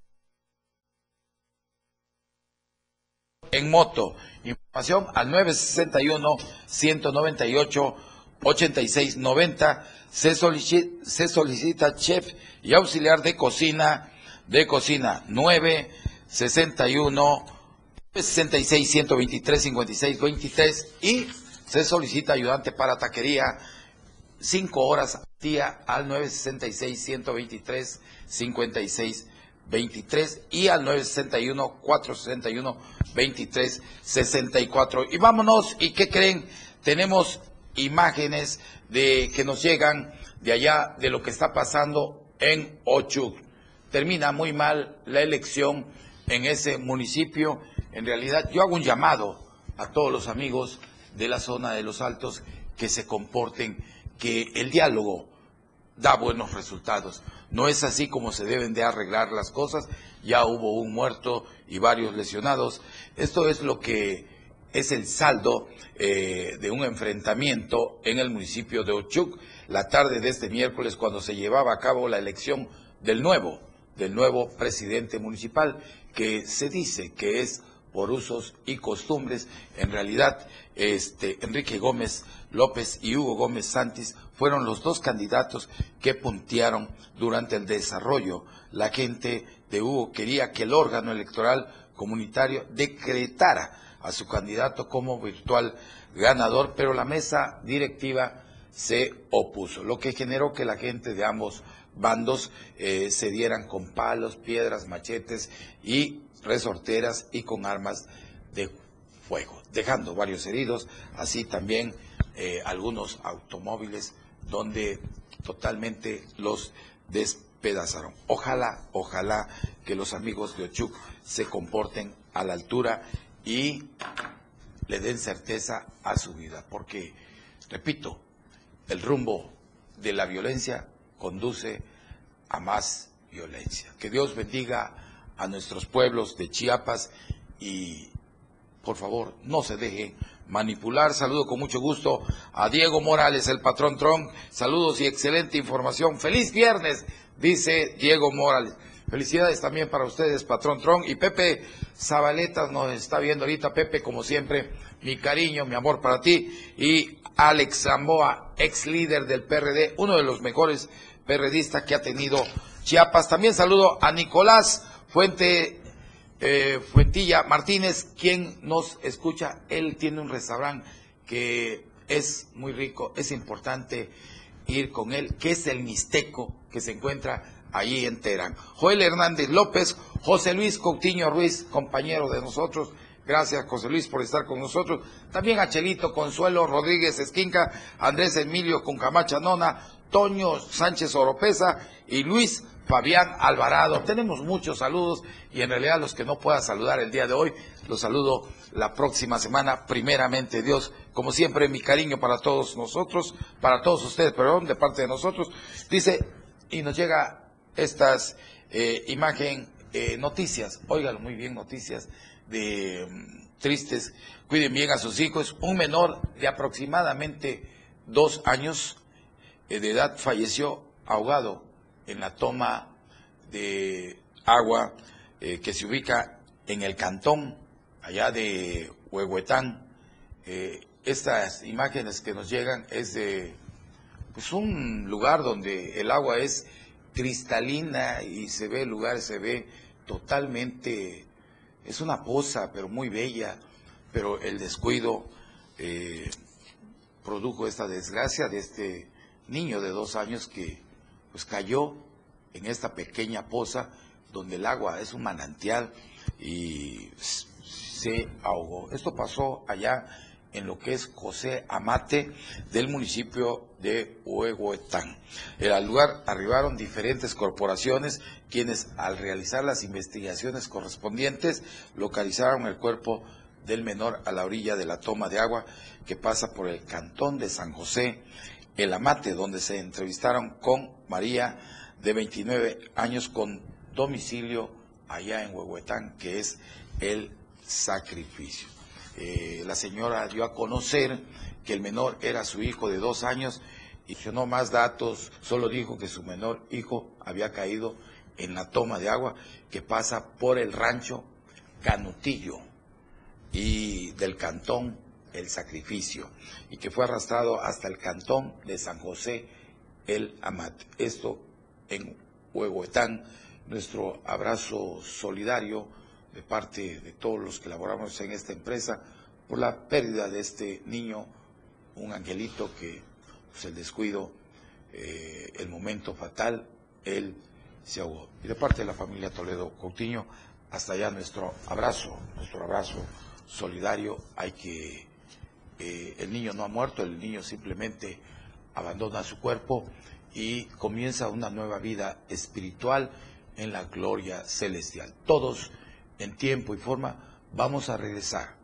en moto. Información al 961 198 8690. Se solicita, se solicita chef y auxiliar de cocina de cocina 961 66 123 56 23 y se solicita ayudante para taquería 5 horas al día al 966 123 56 23 y al 961 461 23 64 y vámonos y qué creen tenemos imágenes de que nos llegan de allá de lo que está pasando en Ochuc termina muy mal la elección en ese municipio en realidad yo hago un llamado a todos los amigos de la zona de los altos que se comporten que el diálogo da buenos resultados. No es así como se deben de arreglar las cosas. Ya hubo un muerto y varios lesionados. Esto es lo que es el saldo eh, de un enfrentamiento en el municipio de Ochuc la tarde de este miércoles cuando se llevaba a cabo la elección del nuevo, del nuevo presidente municipal, que se dice que es por usos y costumbres. En realidad, este, Enrique Gómez López y Hugo Gómez Santis fueron los dos candidatos que puntearon durante el desarrollo. La gente de Hugo quería que el órgano electoral comunitario decretara a su candidato como virtual ganador, pero la mesa directiva se opuso, lo que generó que la gente de ambos bandos eh, se dieran con palos, piedras, machetes y resorteras y con armas de fuego, dejando varios heridos, así también eh, algunos automóviles donde totalmente los despedazaron. Ojalá, ojalá que los amigos de Ochuc se comporten a la altura y le den certeza a su vida, porque, repito, el rumbo de la violencia conduce a más violencia. Que Dios bendiga a nuestros pueblos de Chiapas y, por favor, no se dejen manipular. Saludo con mucho gusto a Diego Morales, el patrón Tron. Saludos y excelente información. Feliz viernes, dice Diego Morales. Felicidades también para ustedes, patrón Tron. Y Pepe Zabaleta nos está viendo ahorita. Pepe, como siempre, mi cariño, mi amor para ti. Y Alex Zamboa, ex líder del PRD, uno de los mejores perredistas que ha tenido Chiapas. También saludo a Nicolás Fuente eh, Fuentilla Martínez, quien nos escucha, él tiene un restaurante que es muy rico, es importante ir con él, que es el Mixteco, que se encuentra allí en Terán. Joel Hernández López, José Luis Coutinho Ruiz, compañero de nosotros, Gracias, José Luis, por estar con nosotros. También a Chelito Consuelo Rodríguez Esquinca, Andrés Emilio Cuncamacha Nona, Toño Sánchez Oropesa y Luis Fabián Alvarado. Tenemos muchos saludos y en realidad los que no pueda saludar el día de hoy, los saludo la próxima semana, primeramente Dios. Como siempre, mi cariño para todos nosotros, para todos ustedes, perdón, de parte de nosotros. Dice, y nos llega estas eh, imagen, eh, noticias, óigalo muy bien, noticias de mm, tristes, cuiden bien a sus hijos. Un menor de aproximadamente dos años eh, de edad falleció ahogado en la toma de agua eh, que se ubica en el cantón allá de Huehuetán. Eh, estas imágenes que nos llegan es de pues un lugar donde el agua es cristalina y se ve el lugar, se ve totalmente, es una poza, pero muy bella, pero el descuido eh, produjo esta desgracia de este niño de dos años que pues cayó en esta pequeña poza donde el agua es un manantial y se ahogó. Esto pasó allá en lo que es José Amate del municipio de Huehuetán. Al lugar arribaron diferentes corporaciones quienes al realizar las investigaciones correspondientes localizaron el cuerpo del menor a la orilla de la toma de agua que pasa por el cantón de San José el Amate, donde se entrevistaron con María, de 29 años, con domicilio allá en Huehuetán, que es el sacrificio. Eh, la señora dio a conocer que el menor era su hijo de dos años y no más datos, solo dijo que su menor hijo había caído en la toma de agua que pasa por el rancho Canutillo y del cantón El Sacrificio y que fue arrastrado hasta el cantón de San José el Amat. Esto en Huehuetán, nuestro abrazo solidario de parte de todos los que laboramos en esta empresa por la pérdida de este niño un angelito que, pues el descuido, eh, el momento fatal, él se ahogó. Y de parte de la familia Toledo Coutinho, hasta allá nuestro abrazo, nuestro abrazo solidario. Hay que, eh, el niño no ha muerto, el niño simplemente abandona su cuerpo y comienza una nueva vida espiritual en la gloria celestial. Todos, en tiempo y forma, vamos a regresar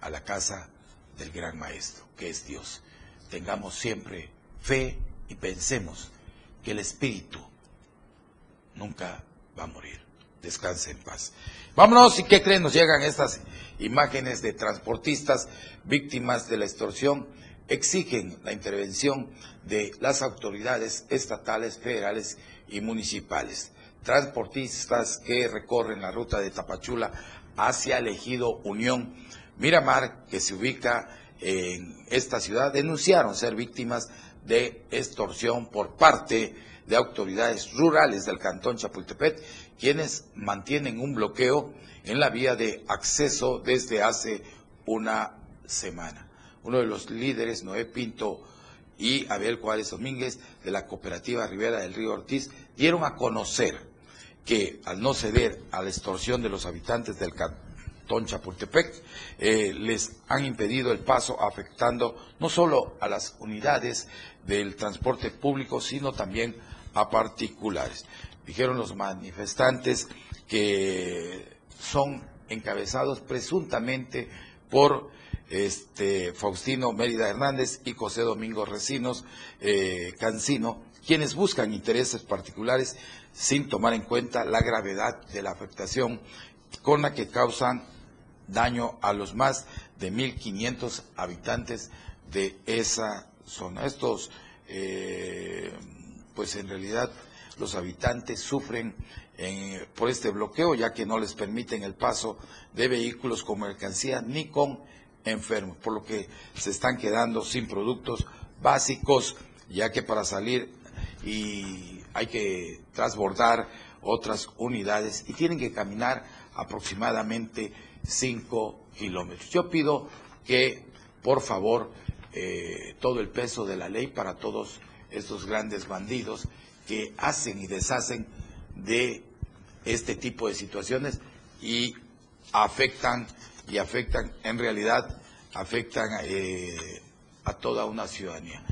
a la casa del gran maestro, que es Dios. Tengamos siempre fe y pensemos que el espíritu nunca va a morir. Descanse en paz. Vámonos, ¿y qué creen? Nos llegan estas imágenes de transportistas víctimas de la extorsión. Exigen la intervención de las autoridades estatales, federales y municipales. Transportistas que recorren la ruta de Tapachula hacia el ejido Unión Miramar, que se ubica en esta ciudad, denunciaron ser víctimas de extorsión por parte de autoridades rurales del cantón Chapultepec, quienes mantienen un bloqueo en la vía de acceso desde hace una semana. Uno de los líderes, Noé Pinto y Abel Juárez Domínguez, de la cooperativa Rivera del Río Ortiz, dieron a conocer que al no ceder a la extorsión de los habitantes del cantón Chapultepec, eh, les han impedido el paso afectando no solo a las unidades del transporte público, sino también a particulares. Dijeron los manifestantes que son encabezados presuntamente por este Faustino Mérida Hernández y José Domingo Recinos eh, Cancino, quienes buscan intereses particulares sin tomar en cuenta la gravedad de la afectación con la que causan daño a los más de 1.500 habitantes de esa zona. Estos, eh, pues en realidad los habitantes sufren eh, por este bloqueo, ya que no les permiten el paso de vehículos con mercancía ni con enfermos, por lo que se están quedando sin productos básicos, ya que para salir y hay que transbordar otras unidades y tienen que caminar aproximadamente 5 kilómetros. Yo pido que, por favor, eh, todo el peso de la ley para todos estos grandes bandidos que hacen y deshacen de este tipo de situaciones y afectan y afectan en realidad afectan eh, a toda una ciudadanía.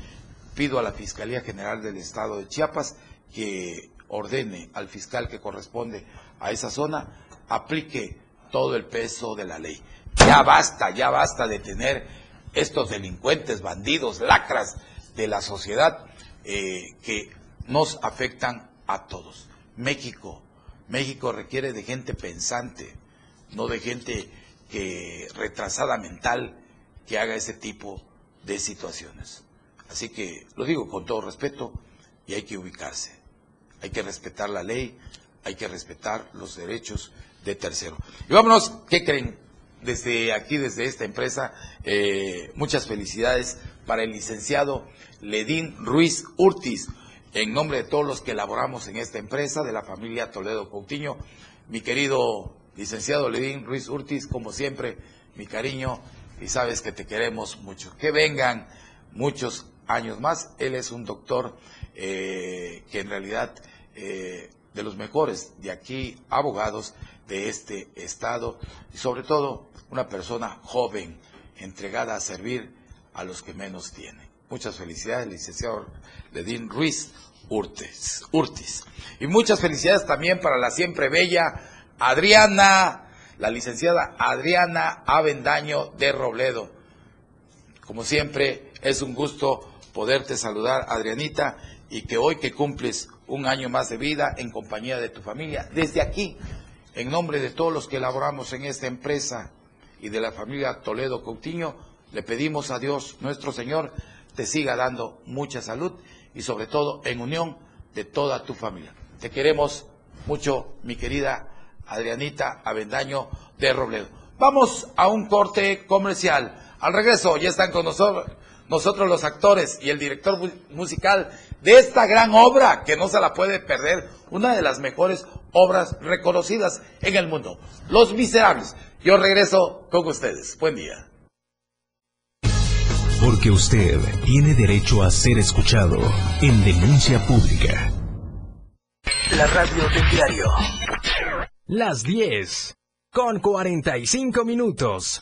Pido a la Fiscalía General del Estado de Chiapas que ordene al fiscal que corresponde a esa zona aplique todo el peso de la ley. Ya basta, ya basta de tener estos delincuentes, bandidos, lacras de la sociedad eh, que nos afectan a todos. México, México requiere de gente pensante, no de gente que retrasada mental que haga ese tipo de situaciones. Así que lo digo con todo respeto y hay que ubicarse. Hay que respetar la ley, hay que respetar los derechos de tercero. Y vámonos, ¿qué creen? Desde aquí, desde esta empresa, eh, muchas felicidades para el licenciado Ledín Ruiz Urtiz, en nombre de todos los que elaboramos en esta empresa, de la familia Toledo Coutinho, mi querido licenciado Ledín Ruiz Urtiz, como siempre, mi cariño, y sabes que te queremos mucho. Que vengan muchos años más. Él es un doctor eh, que en realidad eh, de los mejores de aquí, abogados de este estado y sobre todo una persona joven, entregada a servir a los que menos tienen. Muchas felicidades, licenciado Ledín Ruiz Urtiz. Urtis. Y muchas felicidades también para la siempre bella Adriana, la licenciada Adriana Avendaño de Robledo. Como siempre, es un gusto poderte saludar, Adrianita, y que hoy que cumples un año más de vida en compañía de tu familia, desde aquí, en nombre de todos los que elaboramos en esta empresa y de la familia Toledo Coutinho, le pedimos a Dios, nuestro Señor, te siga dando mucha salud y sobre todo en unión de toda tu familia. Te queremos mucho, mi querida Adrianita Avendaño de Robledo. Vamos a un corte comercial. Al regreso ya están con nosotros, nosotros los actores y el director musical de esta gran obra que no se la puede perder, una de las mejores obras reconocidas en el mundo, Los Miserables. Yo regreso con ustedes. Buen día. Porque usted tiene derecho a ser escuchado en denuncia pública. La radio del diario. Las 10 con 45 minutos.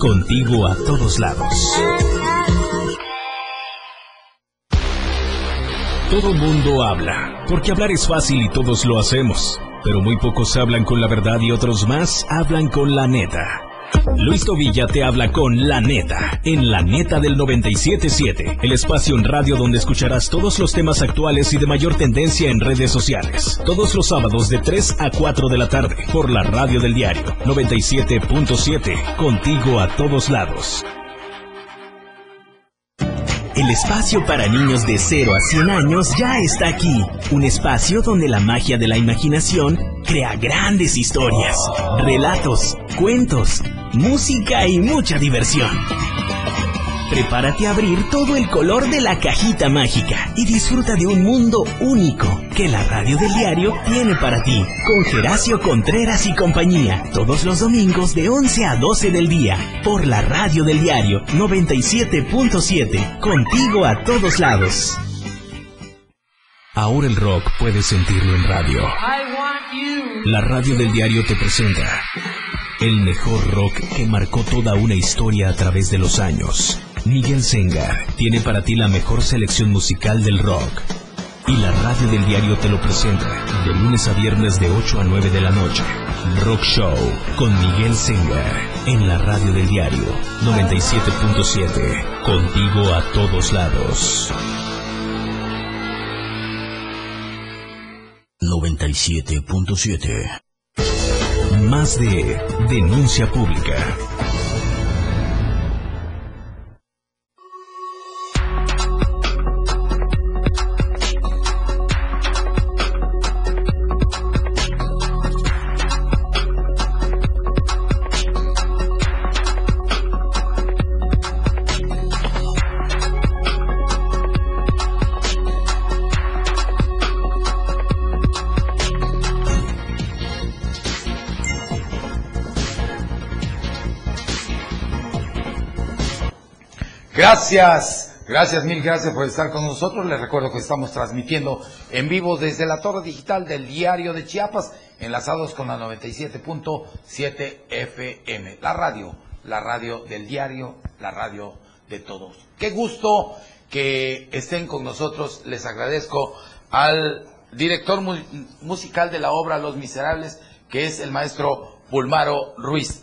Contigo a todos lados. Todo mundo habla, porque hablar es fácil y todos lo hacemos. Pero muy pocos hablan con la verdad y otros más hablan con la neta. Luis Tobilla te habla con La Neta, en La Neta del 977, el espacio en radio donde escucharás todos los temas actuales y de mayor tendencia en redes sociales. Todos los sábados de 3 a 4 de la tarde, por la radio del diario 97.7, contigo a todos lados. El espacio para niños de 0 a 100 años ya está aquí. Un espacio donde la magia de la imaginación crea grandes historias, relatos, cuentos, música y mucha diversión. Prepárate a abrir todo el color de la cajita mágica y disfruta de un mundo único que la radio del diario tiene para ti. Con Geracio Contreras y compañía, todos los domingos de 11 a 12 del día, por la radio del diario 97.7, contigo a todos lados. Ahora el rock puedes sentirlo en radio. La radio del diario te presenta el mejor rock que marcó toda una historia a través de los años. Miguel Sengar tiene para ti la mejor selección musical del rock. Y la radio del diario te lo presenta de lunes a viernes de 8 a 9 de la noche. Rock Show con Miguel Sengar en la radio del diario 97.7. Contigo a todos lados. 97.7. Más de denuncia pública. Gracias, gracias, mil gracias por estar con nosotros. Les recuerdo que estamos transmitiendo en vivo desde la torre digital del diario de Chiapas, enlazados con la 97.7 FM. La radio, la radio del diario, la radio de todos. Qué gusto que estén con nosotros. Les agradezco al director musical de la obra Los Miserables, que es el maestro Pulmaro Ruiz.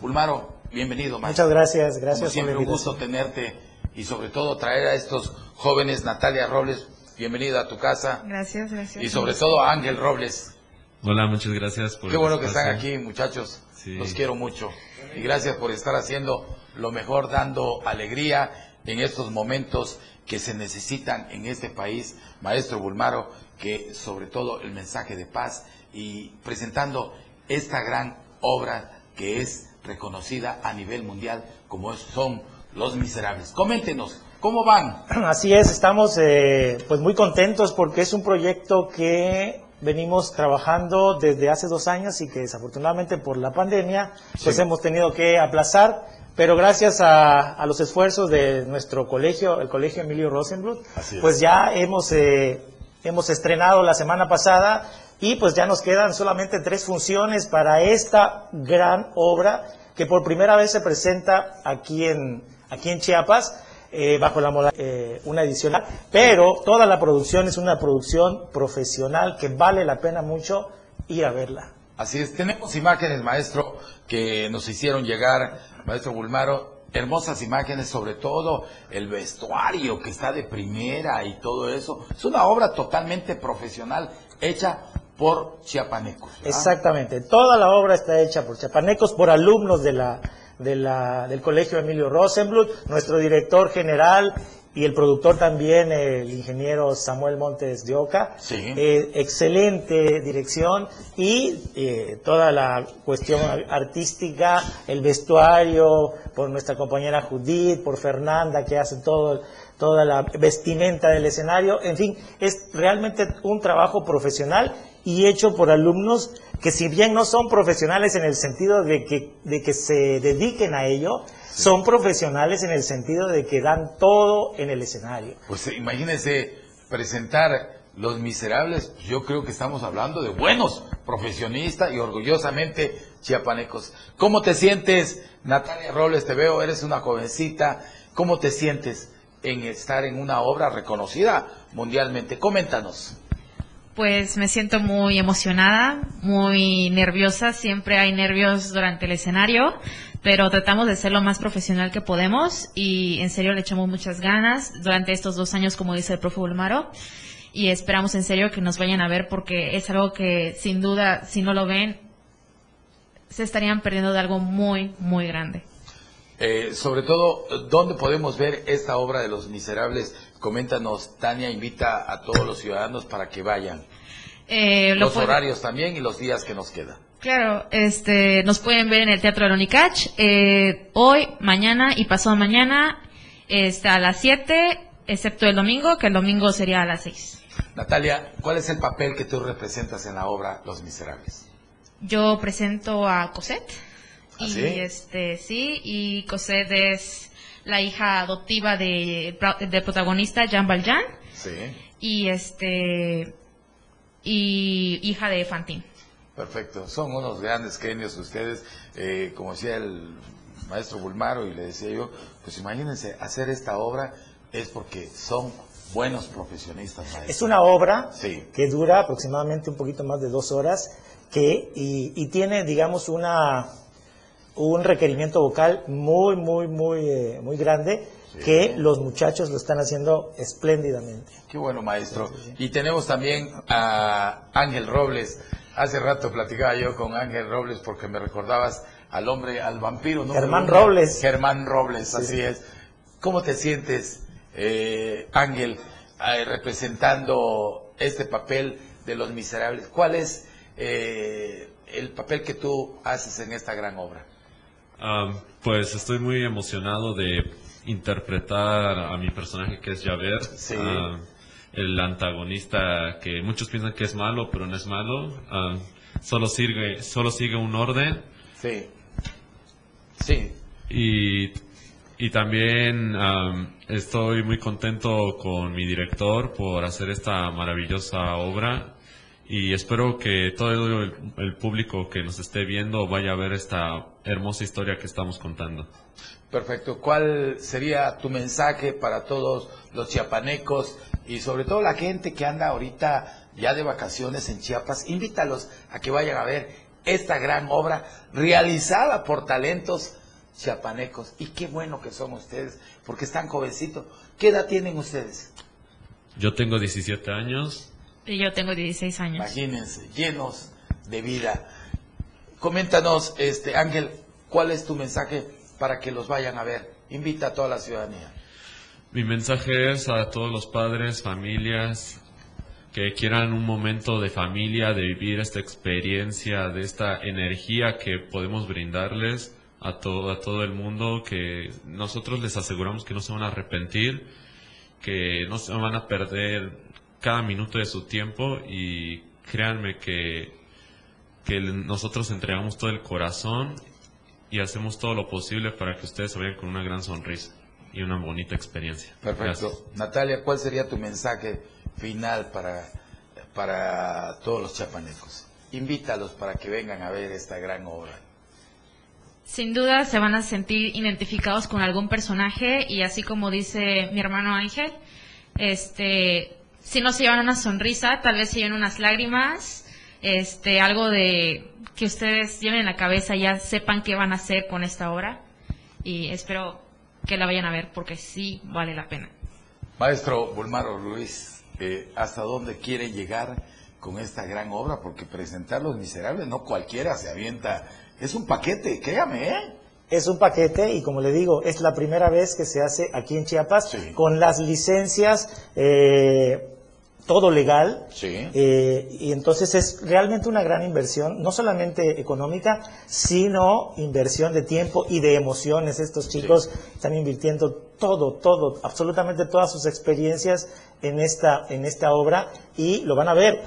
Pulmaro, Bienvenido, maestro. Muchas gracias, gracias Como siempre, un gusto tenerte y sobre todo traer a estos jóvenes, Natalia Robles, bienvenida a tu casa. Gracias, gracias. Y sobre todo a Ángel Robles. Hola, muchas gracias por Qué bueno que están aquí, muchachos. Los quiero mucho. Y gracias por estar haciendo lo mejor, dando alegría en estos momentos que se necesitan en este país, maestro Bulmaro, que sobre todo el mensaje de paz y presentando esta gran obra que es reconocida a nivel mundial como son Los Miserables. Coméntenos, ¿cómo van? Así es, estamos eh, pues muy contentos porque es un proyecto que venimos trabajando desde hace dos años y que desafortunadamente por la pandemia pues hemos tenido que aplazar, pero gracias a, los esfuerzos de nuestro colegio, el colegio Emilio Rosenblut, pues ya hemos, eh, hemos estrenado la semana pasada y pues ya nos quedan solamente tres funciones para esta gran obra que por primera vez se presenta aquí en, aquí en Chiapas. Eh, bajo la moda, eh, una edición, pero toda la producción es una producción profesional que vale la pena mucho ir a verla. Así es, tenemos imágenes, maestro, que nos hicieron llegar, maestro Bulmaro, hermosas imágenes, sobre todo el vestuario que está de primera y todo eso. Es una obra totalmente profesional, hecha por chiapanecos. Exactamente, toda la obra está hecha por chiapanecos, por alumnos de la del Colegio Emilio Rosenblut, nuestro director general y el productor también, el ingeniero Samuel Montes de Oca. Eh, excelente dirección y eh, toda la cuestión artística, el vestuario, por nuestra compañera Judith, por Fernanda, que hace todo toda la vestimenta del escenario, en fin, es realmente un trabajo profesional y hecho por alumnos que si bien no son profesionales en el sentido de que, de que se dediquen a ello, son profesionales en el sentido de que dan todo en el escenario. Pues imagínense presentar Los Miserables, yo creo que estamos hablando de buenos profesionistas y orgullosamente chiapanecos. ¿Cómo te sientes, Natalia Robles? Te veo, eres una jovencita. ¿Cómo te sientes en estar en una obra reconocida mundialmente? Coméntanos. Pues me siento muy emocionada, muy nerviosa, siempre hay nervios durante el escenario, pero tratamos de ser lo más profesional que podemos y en serio le echamos muchas ganas durante estos dos años, como dice el profe Bulmaro, y esperamos en serio que nos vayan a ver porque es algo que sin duda, si no lo ven, se estarían perdiendo de algo muy, muy grande. Eh, sobre todo, ¿dónde podemos ver esta obra de Los Miserables? Coméntanos, Tania invita a todos los ciudadanos para que vayan. Eh, los horarios también y los días que nos quedan. Claro, este, nos pueden ver en el Teatro de Unicach eh, hoy, mañana y pasado mañana está a las 7, excepto el domingo, que el domingo sería a las 6. Natalia, ¿cuál es el papel que tú representas en la obra Los Miserables? Yo presento a Cosette ¿Ah, y este sí, y Cosette es la hija adoptiva de, del protagonista Jean Valjean. Sí. Y este y hija de Fantín. Perfecto, son unos grandes genios ustedes, eh, como decía el maestro Bulmaro y le decía yo, pues imagínense, hacer esta obra es porque son buenos profesionistas. Es una obra que dura aproximadamente un poquito más de dos horas que, y, y tiene, digamos, una un requerimiento vocal muy, muy, muy, eh, muy grande que los muchachos lo están haciendo espléndidamente. Qué bueno, maestro. Y tenemos también a Ángel Robles. Hace rato platicaba yo con Ángel Robles porque me recordabas al hombre, al vampiro. ¿no? Germán Robles. Germán Robles, así es. ¿Cómo te sientes, eh, Ángel, eh, representando este papel de los miserables? ¿Cuál es el papel que tú haces en esta gran obra? Ah, pues estoy muy emocionado de interpretar a mi personaje que es Javert, ah, el antagonista que muchos piensan que es malo, pero no es malo. Ah, solo sigue, solo sigue un orden. Sí. Sí. Y, y también estoy muy contento con mi director por hacer esta maravillosa obra y espero que todo el, público que nos esté viendo vaya a ver esta hermosa historia que estamos contando. Perfecto. ¿Cuál sería tu mensaje para todos los chiapanecos y sobre todo la gente que anda ahorita ya de vacaciones en Chiapas? Invítalos a que vayan a ver esta gran obra realizada por talentos chiapanecos. Y qué bueno que son ustedes, porque están jovencitos. ¿Qué edad tienen ustedes? Yo tengo 17 años. Y yo tengo 16 años. Imagínense, llenos de vida. Coméntanos, este Ángel, ¿cuál es tu mensaje para que los vayan a ver? Invita a toda la ciudadanía. Mi mensaje es a todos los padres, familias, que quieran un momento de familia, de vivir esta experiencia, de esta energía que podemos brindarles a todo, a todo el mundo, que nosotros les aseguramos que no se van a arrepentir, que no se van a perder cada minuto de su tiempo y créanme que, que nosotros entregamos todo el corazón y hacemos todo lo posible para que ustedes se vayan con una gran sonrisa y una bonita experiencia. Perfecto. Natalia, ¿cuál sería tu mensaje final para, para todos los chapanecos? Invítalos para que vengan a ver esta gran obra. Sin duda se van a sentir identificados con algún personaje y así como dice mi hermano Ángel, este, si no se llevan una sonrisa, tal vez se lleven unas lágrimas, este, algo de que ustedes lleven en la cabeza, ya sepan qué van a hacer con esta obra y espero que la vayan a ver porque sí vale la pena. Maestro Bulmaro Luis, eh, ¿hasta dónde quiere llegar con esta gran obra? Porque presentar Los Miserables no cualquiera se avienta. Es un paquete, créame, ¿eh? Es un paquete y como le digo, es la primera vez que se hace aquí en Chiapas con las licencias eh, todo legal. Eh, y entonces es realmente una gran inversión, no solamente económica, sino inversión de tiempo y de emociones. Estos chicos están invirtiendo todo, todo, absolutamente todas sus experiencias en esta, en esta obra y lo van a ver.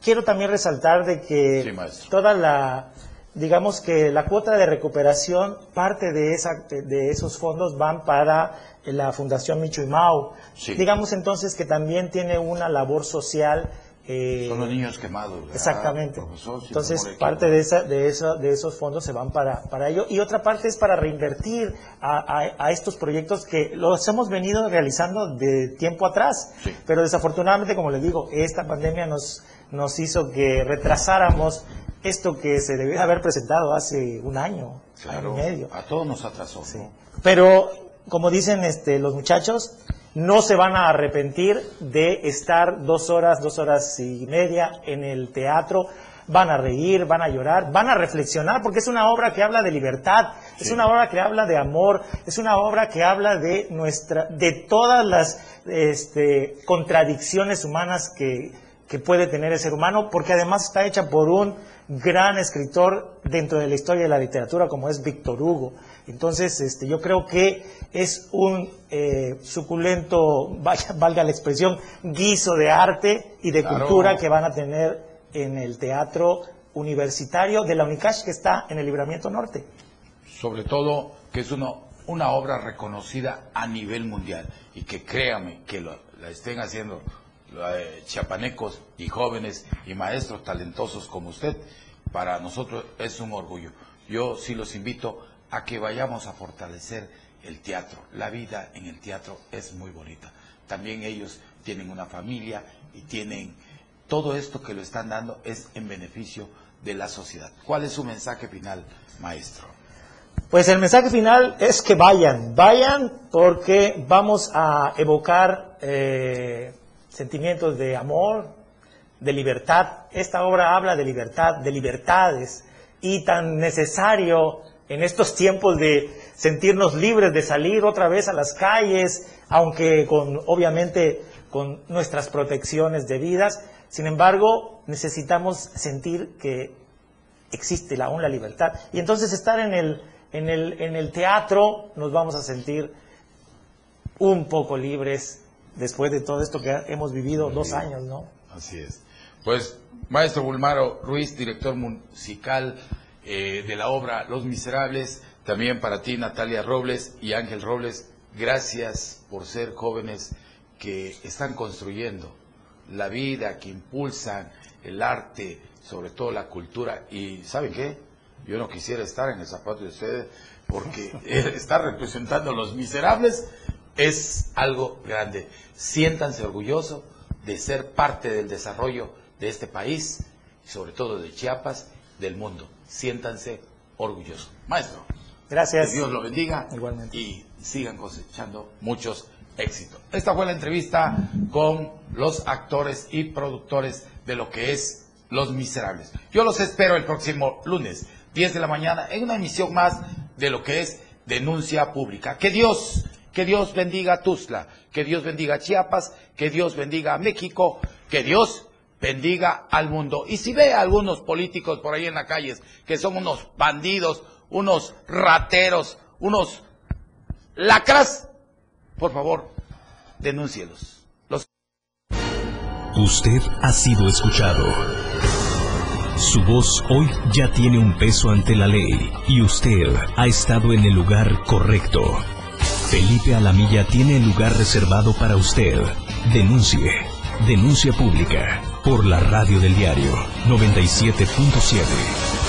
Quiero también resaltar de que toda la, digamos que la cuota de recuperación, parte de, esa, de esos fondos van para la Fundación Micho y Mau. Digamos entonces que también tiene una labor social. Eh, Son los niños quemados. Exactamente. Entonces, parte de, esa, de, de esos fondos se van para, para ello. Y otra parte es para reinvertir a, estos proyectos que los hemos venido realizando de tiempo atrás. Pero desafortunadamente, como les digo, esta pandemia nos, nos hizo que retrasáramos esto que se debió haber presentado hace un año, año y medio. A todos nos atrasó. Pero como dicen este, los muchachos, no se van a arrepentir de estar dos horas, dos horas y media en el teatro. Van a reír, van a llorar, van a reflexionar, porque es una obra que habla de libertad, es una obra que habla de amor, es una obra que habla de nuestra, de todas las este, contradicciones humanas que, que puede tener el ser humano, porque además está hecha por un gran escritor dentro de la historia de la literatura como es Víctor Hugo. Entonces, este, yo creo que es un eh, suculento, vaya, valga la expresión, guiso de arte y de cultura que van a tener en el teatro universitario de la UNICASH que está en el Libramiento Norte. Sobre todo que es una, una obra reconocida a nivel mundial y que créame que la estén haciendo chiapanecos y jóvenes y maestros talentosos como usted, para nosotros es un orgullo. Yo sí los invito a que vayamos a fortalecer el teatro. La vida en el teatro es muy bonita. También ellos tienen una familia y tienen todo esto que lo están dando es en beneficio de la sociedad. ¿Cuál es su mensaje final, maestro? Pues el mensaje final es que vayan, vayan porque vamos a evocar eh, sentimientos de amor, de libertad. Esta obra habla de libertad, de libertades y tan necesario en estos tiempos de sentirnos libres de salir otra vez a las calles, aunque con obviamente con nuestras protecciones debidas. Sin embargo, necesitamos sentir que existe aún la libertad. Y entonces estar en el, en el, en el teatro nos vamos a sentir un poco libres después de todo esto que hemos vivido dos años, ¿no? Así es. Pues, maestro Bulmaro Ruiz, director musical eh, de la obra Los Miserables. También para ti, Natalia Robles y Ángel Robles, gracias por ser jóvenes que están construyendo la vida, que impulsan el arte, sobre todo la cultura. Y ¿saben qué? Yo no quisiera estar en el zapato de ustedes porque estar representando a los miserables es algo grande. Siéntanse orgullosos de ser parte del desarrollo de este país, sobre todo de Chiapas, del mundo siéntanse orgullosos. Maestro. Gracias. Que Dios lo bendiga. Igualmente. Y sigan cosechando muchos éxitos. Esta fue la entrevista con los actores y productores de lo que es Los Miserables. Yo los espero el próximo lunes, 10 de la mañana, en una emisión más de lo que es Denuncia Pública. Que Dios, que Dios bendiga a Tuzla, que Dios bendiga a Chiapas, que Dios bendiga a México, que Dios bendiga al mundo. Y si ve a algunos políticos por ahí en las calles que son unos bandidos, unos rateros, unos lacras, por favor, denúncielos. Los... Usted ha sido escuchado. Su voz hoy ya tiene un peso ante la ley y usted ha estado en el lugar correcto. Felipe Alamilla tiene el lugar reservado para usted. Denuncie. Denuncia pública por la radio del diario 97.7.